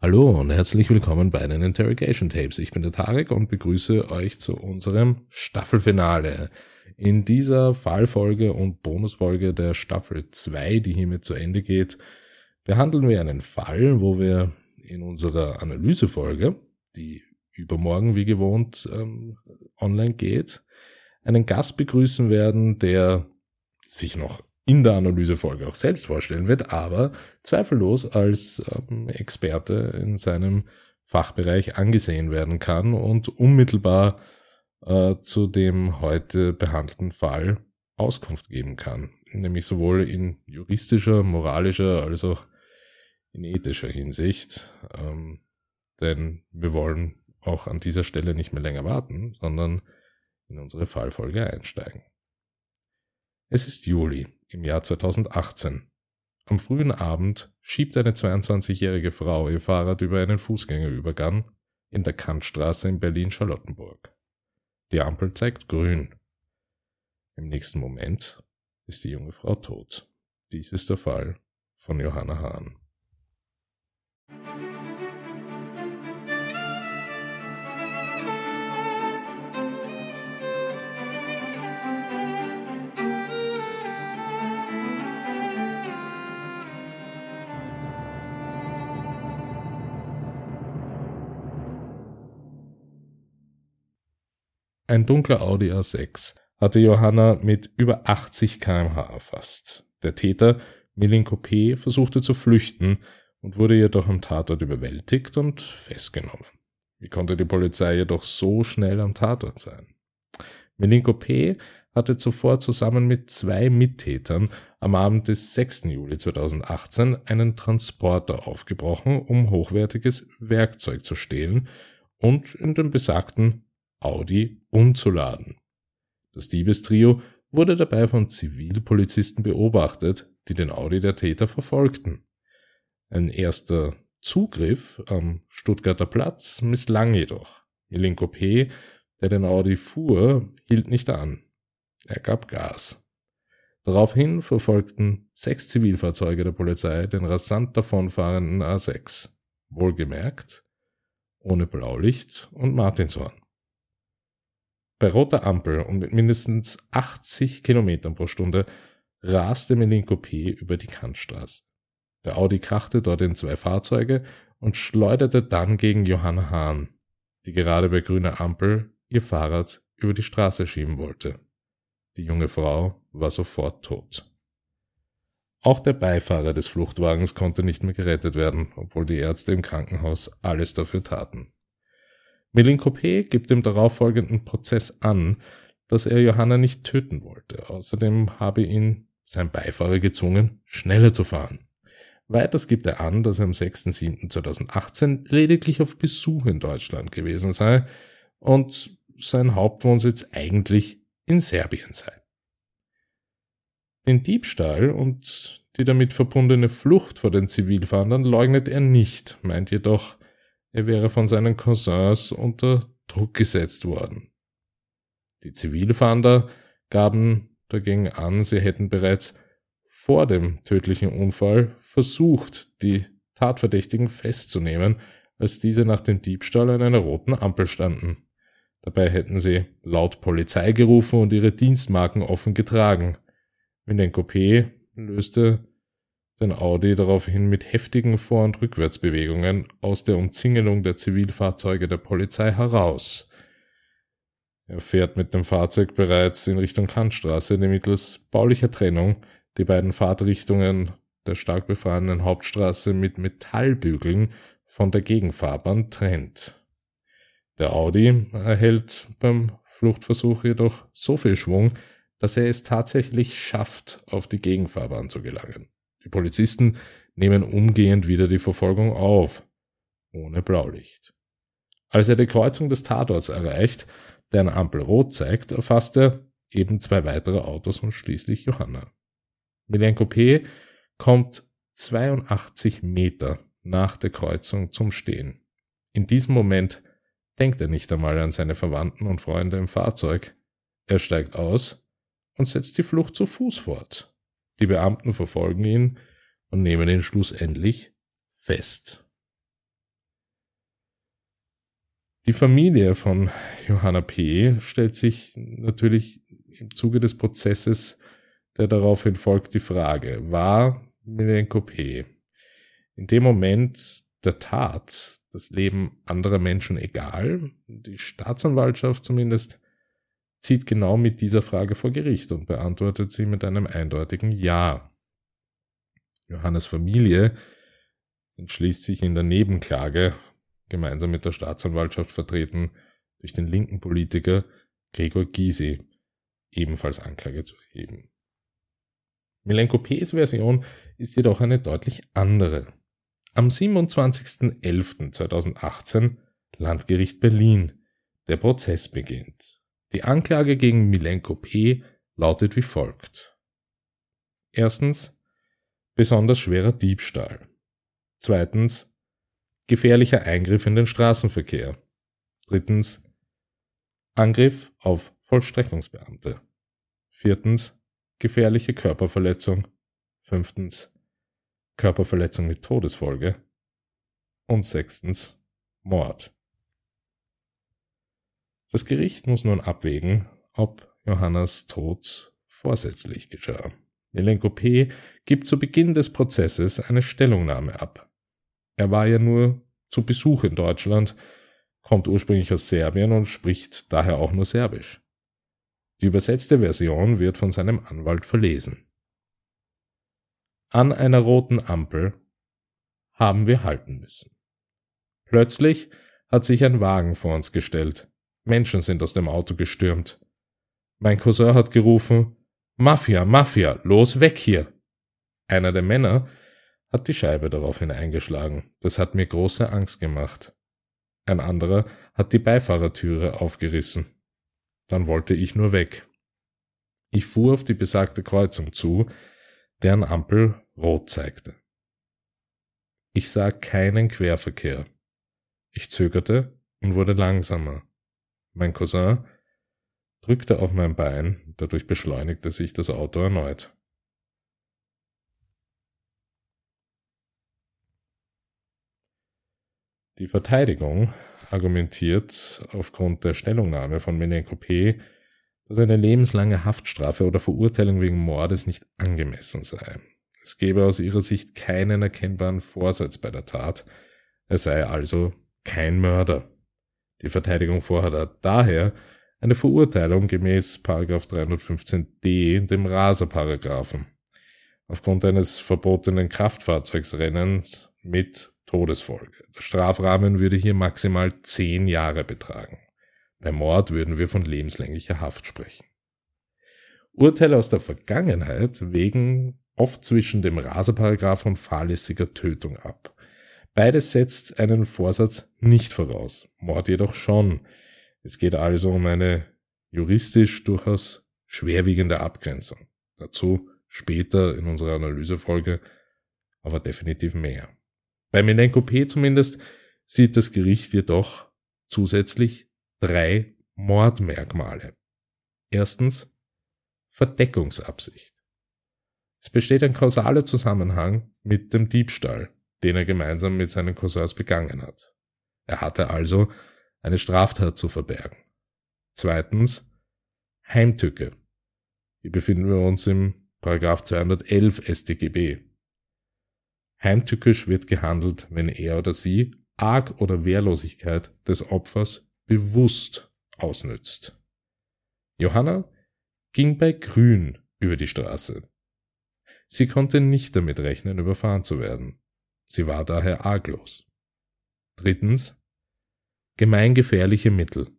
Hallo und herzlich willkommen bei den Interrogation Tapes. Ich bin der Tarek und begrüße euch zu unserem Staffelfinale. In dieser Fallfolge und Bonusfolge der Staffel 2, die hiermit zu Ende geht, behandeln wir einen Fall, wo wir in unserer Analysefolge, die übermorgen wie gewohnt ähm, online geht, einen Gast begrüßen werden, der sich noch in der Analysefolge auch selbst vorstellen wird, aber zweifellos als ähm, Experte in seinem Fachbereich angesehen werden kann und unmittelbar äh, zu dem heute behandelten Fall Auskunft geben kann, nämlich sowohl in juristischer, moralischer als auch in ethischer Hinsicht. Ähm, denn wir wollen auch an dieser Stelle nicht mehr länger warten, sondern in unsere Fallfolge einsteigen. Es ist Juli im Jahr 2018. Am frühen Abend schiebt eine 22-jährige Frau ihr Fahrrad über einen Fußgängerübergang in der Kantstraße in Berlin-Charlottenburg. Die Ampel zeigt grün. Im nächsten Moment ist die junge Frau tot. Dies ist der Fall von Johanna Hahn. Ein dunkler Audi A6 hatte Johanna mit über 80 kmh erfasst. Der Täter, Milinko P., versuchte zu flüchten und wurde jedoch am Tatort überwältigt und festgenommen. Wie konnte die Polizei jedoch so schnell am Tatort sein? Milinko P. hatte zuvor zusammen mit zwei Mittätern am Abend des 6. Juli 2018 einen Transporter aufgebrochen, um hochwertiges Werkzeug zu stehlen und in den besagten Audi umzuladen. Das Diebestrio wurde dabei von Zivilpolizisten beobachtet, die den Audi der Täter verfolgten. Ein erster Zugriff am Stuttgarter Platz misslang jedoch. Milinko P., der den Audi fuhr, hielt nicht an. Er gab Gas. Daraufhin verfolgten sechs Zivilfahrzeuge der Polizei den rasant davonfahrenden A6. Wohlgemerkt, ohne Blaulicht und Martinshorn. Bei roter Ampel und mit mindestens 80 Kilometern pro Stunde raste Melinko P. über die Kantstraße. Der Audi krachte dort in zwei Fahrzeuge und schleuderte dann gegen Johanna Hahn, die gerade bei grüner Ampel ihr Fahrrad über die Straße schieben wollte. Die junge Frau war sofort tot. Auch der Beifahrer des Fluchtwagens konnte nicht mehr gerettet werden, obwohl die Ärzte im Krankenhaus alles dafür taten. Milinkope gibt im darauffolgenden Prozess an, dass er Johanna nicht töten wollte. Außerdem habe ihn sein Beifahrer gezwungen, schneller zu fahren. Weiters gibt er an, dass er am 6.7.2018 lediglich auf Besuch in Deutschland gewesen sei und sein Hauptwohnsitz eigentlich in Serbien sei. Den Diebstahl und die damit verbundene Flucht vor den Zivilfahndern leugnet er nicht, meint jedoch, er wäre von seinen Cousins unter Druck gesetzt worden. Die Zivilfahnder gaben dagegen an, sie hätten bereits vor dem tödlichen Unfall versucht, die Tatverdächtigen festzunehmen, als diese nach dem Diebstahl an einer roten Ampel standen. Dabei hätten sie laut Polizei gerufen und ihre Dienstmarken offen getragen. Milenko P. löste den Audi daraufhin mit heftigen Vor- und Rückwärtsbewegungen aus der Umzingelung der Zivilfahrzeuge der Polizei heraus. Er fährt mit dem Fahrzeug bereits in Richtung Kantstraße, die mittels baulicher Trennung die beiden Fahrtrichtungen der stark befahrenen Hauptstraße mit Metallbügeln von der Gegenfahrbahn trennt. Der Audi erhält beim Fluchtversuch jedoch so viel Schwung, dass er es tatsächlich schafft, auf die Gegenfahrbahn zu gelangen. Die Polizisten nehmen umgehend wieder die Verfolgung auf, ohne Blaulicht. Als er die Kreuzung des Tatorts erreicht, der eine Ampel rot zeigt, erfasst er eben zwei weitere Autos und schließlich Johanna. Milenko P. kommt 82 Meter nach der Kreuzung zum Stehen. In diesem Moment denkt er nicht einmal an seine Verwandten und Freunde im Fahrzeug. Er steigt aus und setzt die Flucht zu Fuß fort. Die Beamten verfolgen ihn und nehmen ihn schlussendlich fest. Die Familie von Johanna P. stellt sich natürlich im Zuge des Prozesses, der daraufhin folgt, die Frage, war Milenko P. in dem Moment der Tat das Leben anderer Menschen egal? Die Staatsanwaltschaft zumindest zieht genau mit dieser Frage vor Gericht und beantwortet sie mit einem eindeutigen Ja. Johannes Familie entschließt sich in der Nebenklage, gemeinsam mit der Staatsanwaltschaft vertreten durch den linken Politiker Gregor Gysi, ebenfalls Anklage zu erheben. Milenko P.'s Version ist jedoch eine deutlich andere. Am 27.11.2018 Landgericht Berlin. Der Prozess beginnt. Die Anklage gegen Milenko P. lautet wie folgt. Erstens besonders schwerer Diebstahl. Zweitens gefährlicher Eingriff in den Straßenverkehr. Drittens Angriff auf Vollstreckungsbeamte. Viertens gefährliche Körperverletzung. Fünftens Körperverletzung mit Todesfolge. Und sechstens Mord. Das Gericht muss nun abwägen, ob Johannas Tod vorsätzlich geschah. Milenko P. gibt zu Beginn des Prozesses eine Stellungnahme ab. Er war ja nur zu Besuch in Deutschland, kommt ursprünglich aus Serbien und spricht daher auch nur Serbisch. Die übersetzte Version wird von seinem Anwalt verlesen. An einer roten Ampel haben wir halten müssen. Plötzlich hat sich ein Wagen vor uns gestellt. Menschen sind aus dem Auto gestürmt. Mein Cousin hat gerufen, Mafia, Mafia, los weg hier! Einer der Männer hat die Scheibe daraufhin eingeschlagen. Das hat mir große Angst gemacht. Ein anderer hat die Beifahrertüre aufgerissen. Dann wollte ich nur weg. Ich fuhr auf die besagte Kreuzung zu, deren Ampel rot zeigte. Ich sah keinen Querverkehr. Ich zögerte und wurde langsamer. Mein Cousin drückte auf mein Bein, dadurch beschleunigte sich das Auto erneut. Die Verteidigung argumentiert aufgrund der Stellungnahme von Menenko P., dass eine lebenslange Haftstrafe oder Verurteilung wegen Mordes nicht angemessen sei. Es gebe aus ihrer Sicht keinen erkennbaren Vorsatz bei der Tat, er sei also kein Mörder. Die Verteidigung fordert daher eine Verurteilung gemäß 315d, dem Raserparagraphen, aufgrund eines verbotenen Kraftfahrzeugsrennens mit Todesfolge. Der Strafrahmen würde hier maximal zehn Jahre betragen. Bei Mord würden wir von lebenslänglicher Haft sprechen. Urteile aus der Vergangenheit wägen oft zwischen dem Raserparagraph und fahrlässiger Tötung ab. Beides setzt einen Vorsatz nicht voraus, Mord jedoch schon. Es geht also um eine juristisch durchaus schwerwiegende Abgrenzung. Dazu später in unserer Analysefolge aber definitiv mehr. Bei Milenko P zumindest sieht das Gericht jedoch zusätzlich drei Mordmerkmale. Erstens Verdeckungsabsicht. Es besteht ein kausaler Zusammenhang mit dem Diebstahl, den er gemeinsam mit seinen Cousins begangen hat. Er hatte also eine Straftat zu verbergen. Zweitens Heimtücke. Hier befinden wir uns im Paragraph 211 StGB. Heimtückisch wird gehandelt, wenn er oder sie Arg oder Wehrlosigkeit des Opfers bewusst ausnützt. Johanna ging bei Grün über die Straße. Sie konnte nicht damit rechnen, überfahren zu werden. Sie war daher arglos. Drittens Gemeingefährliche Mittel.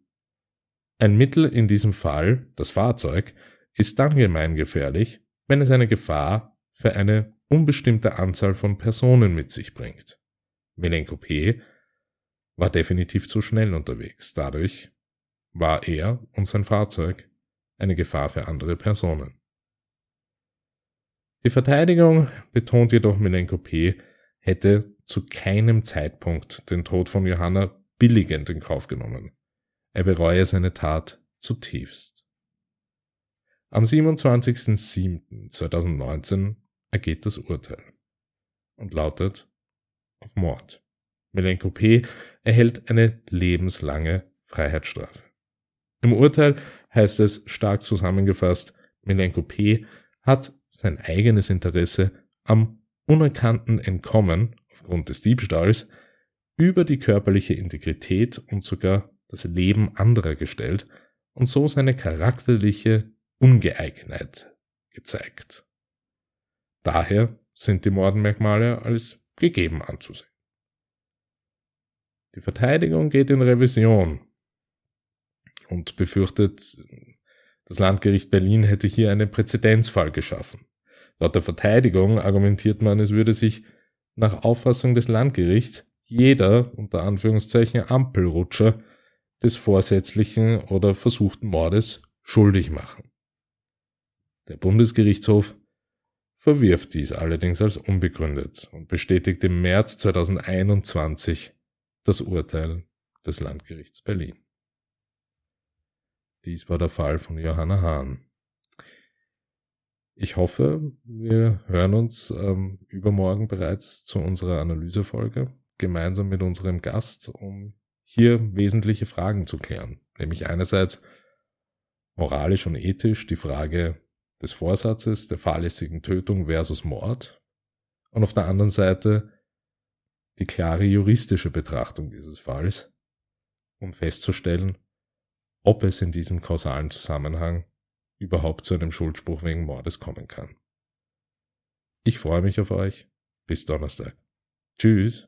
Ein Mittel in diesem Fall, das Fahrzeug, ist dann gemeingefährlich, wenn es eine Gefahr für eine unbestimmte Anzahl von Personen mit sich bringt. Milenko P. war definitiv zu schnell unterwegs. Dadurch war er und sein Fahrzeug eine Gefahr für andere Personen. Die Verteidigung betont jedoch, Milenko P. hätte zu keinem Zeitpunkt den Tod von Johanna billigend in Kauf genommen. Er bereue seine Tat zutiefst. Am 27.07.2019 ergeht das Urteil und lautet auf Mord. Milenko P. erhält eine lebenslange Freiheitsstrafe. Im Urteil heißt es stark zusammengefasst, Milenko P. hat sein eigenes Interesse am unerkannten Entkommen aufgrund des Diebstahls über die körperliche Integrität und sogar das Leben anderer gestellt und so seine charakterliche Ungeeignetheit gezeigt. Daher sind die Mordmerkmale als gegeben anzusehen. Die Verteidigung geht in Revision und befürchtet, das Landgericht Berlin hätte hier einen Präzedenzfall geschaffen. Laut der Verteidigung argumentiert man, es würde sich nach Auffassung des Landgerichts jeder, unter Anführungszeichen, Ampelrutscher des vorsätzlichen oder versuchten Mordes schuldig machen. Der Bundesgerichtshof verwirft dies allerdings als unbegründet und bestätigt im März 2021 das Urteil des Landgerichts Berlin. Dies war der Fall von Johanna Hahn. Ich hoffe, wir hören uns ähm, übermorgen bereits zu unserer Analysefolge gemeinsam mit unserem Gast, um hier wesentliche Fragen zu klären. Nämlich einerseits moralisch und ethisch die Frage des Vorsatzes der fahrlässigen Tötung versus Mord und auf der anderen Seite die klare juristische Betrachtung dieses Falls, um festzustellen, ob es in diesem kausalen Zusammenhang überhaupt zu einem Schuldspruch wegen Mordes kommen kann. Ich freue mich auf euch. Bis Donnerstag. Tschüss.